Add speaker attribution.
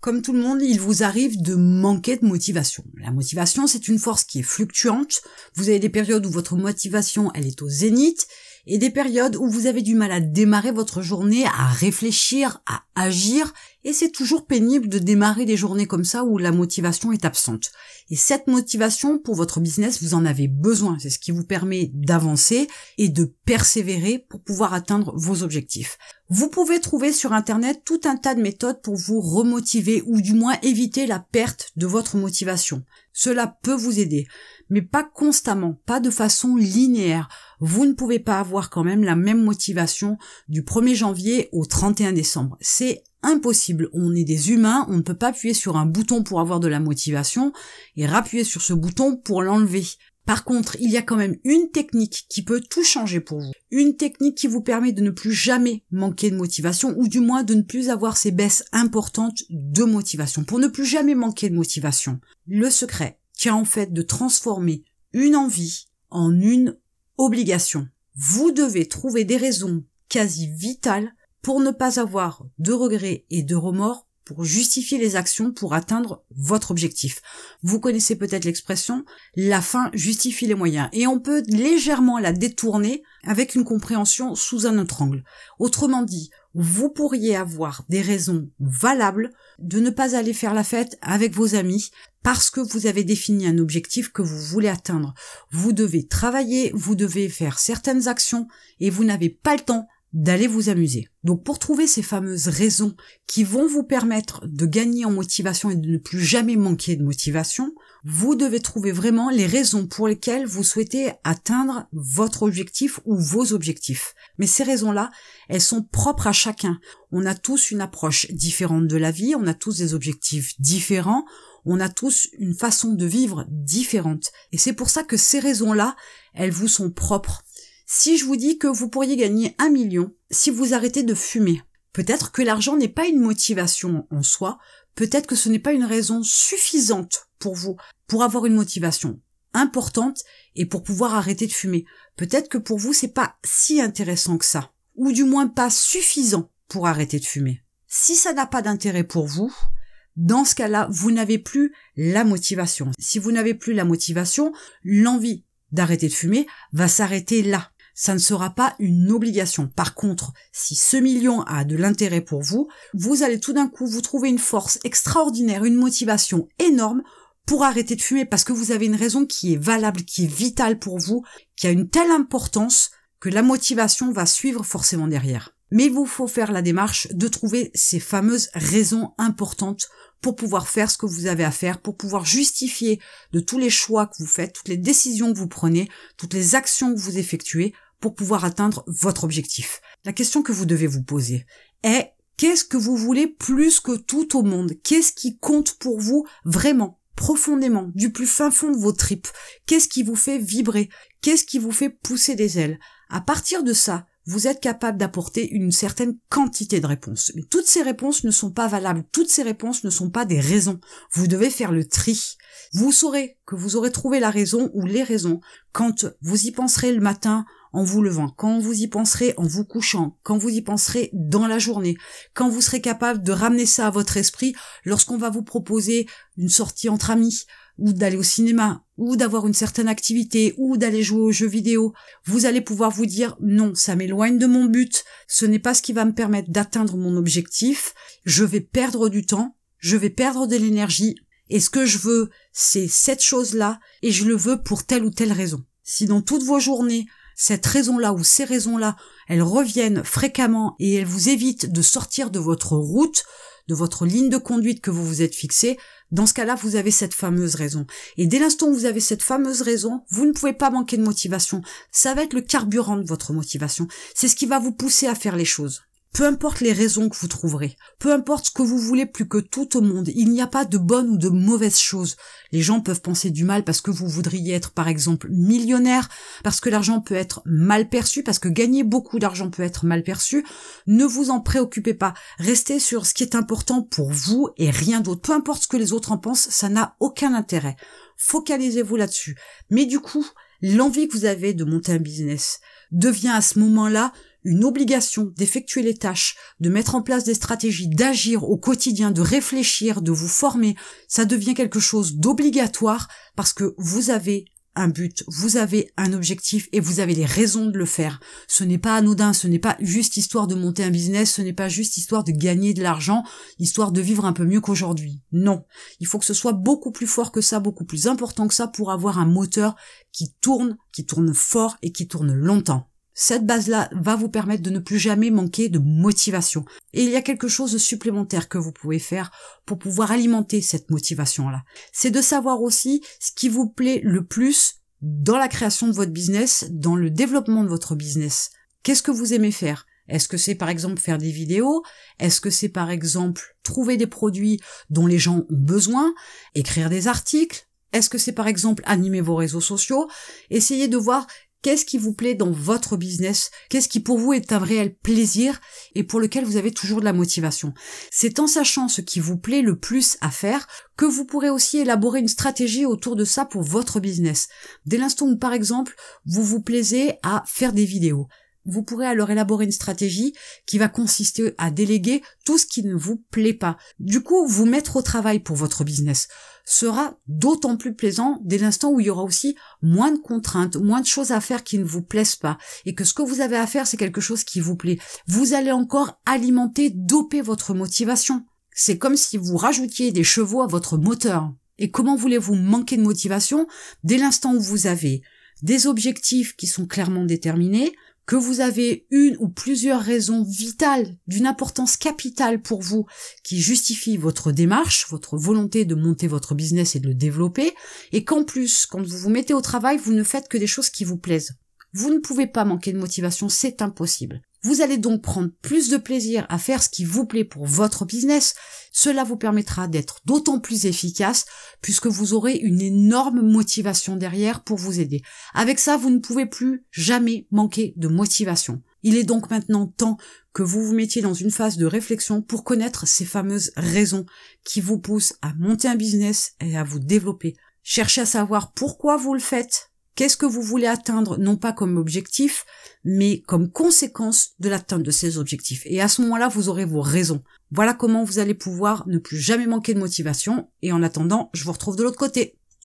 Speaker 1: Comme tout le monde, il vous arrive de manquer de motivation. La motivation, c'est une force qui est fluctuante. Vous avez des périodes où votre motivation, elle est au zénith, et des périodes où vous avez du mal à démarrer votre journée, à réfléchir, à agir, et c'est toujours pénible de démarrer des journées comme ça où la motivation est absente. Et cette motivation pour votre business, vous en avez besoin. C'est ce qui vous permet d'avancer et de persévérer pour pouvoir atteindre vos objectifs. Vous pouvez trouver sur Internet tout un tas de méthodes pour vous remotiver ou du moins éviter la perte de votre motivation. Cela peut vous aider, mais pas constamment, pas de façon linéaire. Vous ne pouvez pas avoir quand même la même motivation du 1er janvier au 31 décembre. C'est impossible. On est des humains, on ne peut pas appuyer sur un bouton pour avoir de la motivation et rappuyer sur ce bouton pour l'enlever. Par contre, il y a quand même une technique qui peut tout changer pour vous. Une technique qui vous permet de ne plus jamais manquer de motivation ou du moins de ne plus avoir ces baisses importantes de motivation. Pour ne plus jamais manquer de motivation. Le secret tient en fait de transformer une envie en une obligation. Vous devez trouver des raisons quasi vitales pour ne pas avoir de regrets et de remords pour justifier les actions pour atteindre votre objectif. Vous connaissez peut-être l'expression la fin justifie les moyens et on peut légèrement la détourner avec une compréhension sous un autre angle. Autrement dit, vous pourriez avoir des raisons valables de ne pas aller faire la fête avec vos amis parce que vous avez défini un objectif que vous voulez atteindre. Vous devez travailler, vous devez faire certaines actions et vous n'avez pas le temps d'aller vous amuser. Donc pour trouver ces fameuses raisons qui vont vous permettre de gagner en motivation et de ne plus jamais manquer de motivation, vous devez trouver vraiment les raisons pour lesquelles vous souhaitez atteindre votre objectif ou vos objectifs. Mais ces raisons-là, elles sont propres à chacun. On a tous une approche différente de la vie, on a tous des objectifs différents, on a tous une façon de vivre différente. Et c'est pour ça que ces raisons-là, elles vous sont propres. Si je vous dis que vous pourriez gagner un million si vous arrêtez de fumer, peut-être que l'argent n'est pas une motivation en soi, peut-être que ce n'est pas une raison suffisante pour vous pour avoir une motivation importante et pour pouvoir arrêter de fumer. Peut-être que pour vous c'est pas si intéressant que ça, ou du moins pas suffisant pour arrêter de fumer. Si ça n'a pas d'intérêt pour vous, dans ce cas-là, vous n'avez plus la motivation. Si vous n'avez plus la motivation, l'envie d'arrêter de fumer va s'arrêter là ça ne sera pas une obligation. Par contre, si ce million a de l'intérêt pour vous, vous allez tout d'un coup vous trouver une force extraordinaire, une motivation énorme pour arrêter de fumer parce que vous avez une raison qui est valable, qui est vitale pour vous, qui a une telle importance que la motivation va suivre forcément derrière. Mais il vous faut faire la démarche de trouver ces fameuses raisons importantes pour pouvoir faire ce que vous avez à faire, pour pouvoir justifier de tous les choix que vous faites, toutes les décisions que vous prenez, toutes les actions que vous effectuez pour pouvoir atteindre votre objectif. La question que vous devez vous poser est qu'est-ce que vous voulez plus que tout au monde? Qu'est-ce qui compte pour vous vraiment profondément, du plus fin fond de vos tripes? Qu'est-ce qui vous fait vibrer? Qu'est-ce qui vous fait pousser des ailes? À partir de ça, vous êtes capable d'apporter une certaine quantité de réponses. Mais toutes ces réponses ne sont pas valables, toutes ces réponses ne sont pas des raisons. Vous devez faire le tri. Vous saurez que vous aurez trouvé la raison ou les raisons quand vous y penserez le matin en vous levant, quand vous y penserez en vous couchant, quand vous y penserez dans la journée, quand vous serez capable de ramener ça à votre esprit lorsqu'on va vous proposer une sortie entre amis, ou d'aller au cinéma, ou d'avoir une certaine activité, ou d'aller jouer aux jeux vidéo, vous allez pouvoir vous dire non, ça m'éloigne de mon but, ce n'est pas ce qui va me permettre d'atteindre mon objectif, je vais perdre du temps, je vais perdre de l'énergie, et ce que je veux, c'est cette chose-là, et je le veux pour telle ou telle raison. Si dans toutes vos journées, cette raison-là ou ces raisons-là, elles reviennent fréquemment et elles vous évitent de sortir de votre route, de votre ligne de conduite que vous vous êtes fixée, dans ce cas-là, vous avez cette fameuse raison. Et dès l'instant où vous avez cette fameuse raison, vous ne pouvez pas manquer de motivation. Ça va être le carburant de votre motivation. C'est ce qui va vous pousser à faire les choses. Peu importe les raisons que vous trouverez, peu importe ce que vous voulez plus que tout au monde, il n'y a pas de bonne ou de mauvaise chose. Les gens peuvent penser du mal parce que vous voudriez être par exemple millionnaire, parce que l'argent peut être mal perçu, parce que gagner beaucoup d'argent peut être mal perçu. Ne vous en préoccupez pas. Restez sur ce qui est important pour vous et rien d'autre. Peu importe ce que les autres en pensent, ça n'a aucun intérêt. Focalisez-vous là-dessus. Mais du coup, l'envie que vous avez de monter un business devient à ce moment-là une obligation d'effectuer les tâches, de mettre en place des stratégies, d'agir au quotidien, de réfléchir, de vous former, ça devient quelque chose d'obligatoire parce que vous avez un but, vous avez un objectif et vous avez les raisons de le faire. Ce n'est pas anodin, ce n'est pas juste histoire de monter un business, ce n'est pas juste histoire de gagner de l'argent, histoire de vivre un peu mieux qu'aujourd'hui. Non, il faut que ce soit beaucoup plus fort que ça, beaucoup plus important que ça pour avoir un moteur qui tourne, qui tourne fort et qui tourne longtemps. Cette base-là va vous permettre de ne plus jamais manquer de motivation. Et il y a quelque chose de supplémentaire que vous pouvez faire pour pouvoir alimenter cette motivation-là. C'est de savoir aussi ce qui vous plaît le plus dans la création de votre business, dans le développement de votre business. Qu'est-ce que vous aimez faire? Est-ce que c'est par exemple faire des vidéos? Est-ce que c'est par exemple trouver des produits dont les gens ont besoin? Écrire des articles? Est-ce que c'est par exemple animer vos réseaux sociaux? Essayez de voir Qu'est-ce qui vous plaît dans votre business? Qu'est-ce qui pour vous est un réel plaisir et pour lequel vous avez toujours de la motivation? C'est en sachant ce qui vous plaît le plus à faire que vous pourrez aussi élaborer une stratégie autour de ça pour votre business. Dès l'instant où par exemple vous vous plaisez à faire des vidéos, vous pourrez alors élaborer une stratégie qui va consister à déléguer tout ce qui ne vous plaît pas. Du coup, vous mettre au travail pour votre business sera d'autant plus plaisant dès l'instant où il y aura aussi moins de contraintes, moins de choses à faire qui ne vous plaisent pas, et que ce que vous avez à faire, c'est quelque chose qui vous plaît. Vous allez encore alimenter, doper votre motivation. C'est comme si vous rajoutiez des chevaux à votre moteur. Et comment voulez-vous manquer de motivation dès l'instant où vous avez des objectifs qui sont clairement déterminés, que vous avez une ou plusieurs raisons vitales d'une importance capitale pour vous qui justifient votre démarche, votre volonté de monter votre business et de le développer, et qu'en plus, quand vous vous mettez au travail, vous ne faites que des choses qui vous plaisent. Vous ne pouvez pas manquer de motivation, c'est impossible. Vous allez donc prendre plus de plaisir à faire ce qui vous plaît pour votre business. Cela vous permettra d'être d'autant plus efficace puisque vous aurez une énorme motivation derrière pour vous aider. Avec ça, vous ne pouvez plus jamais manquer de motivation. Il est donc maintenant temps que vous vous mettiez dans une phase de réflexion pour connaître ces fameuses raisons qui vous poussent à monter un business et à vous développer. Cherchez à savoir pourquoi vous le faites, Qu'est-ce que vous voulez atteindre, non pas comme objectif, mais comme conséquence de l'atteinte de ces objectifs. Et à ce moment-là, vous aurez vos raisons. Voilà comment vous allez pouvoir ne plus jamais manquer de motivation. Et en attendant, je vous retrouve de l'autre côté.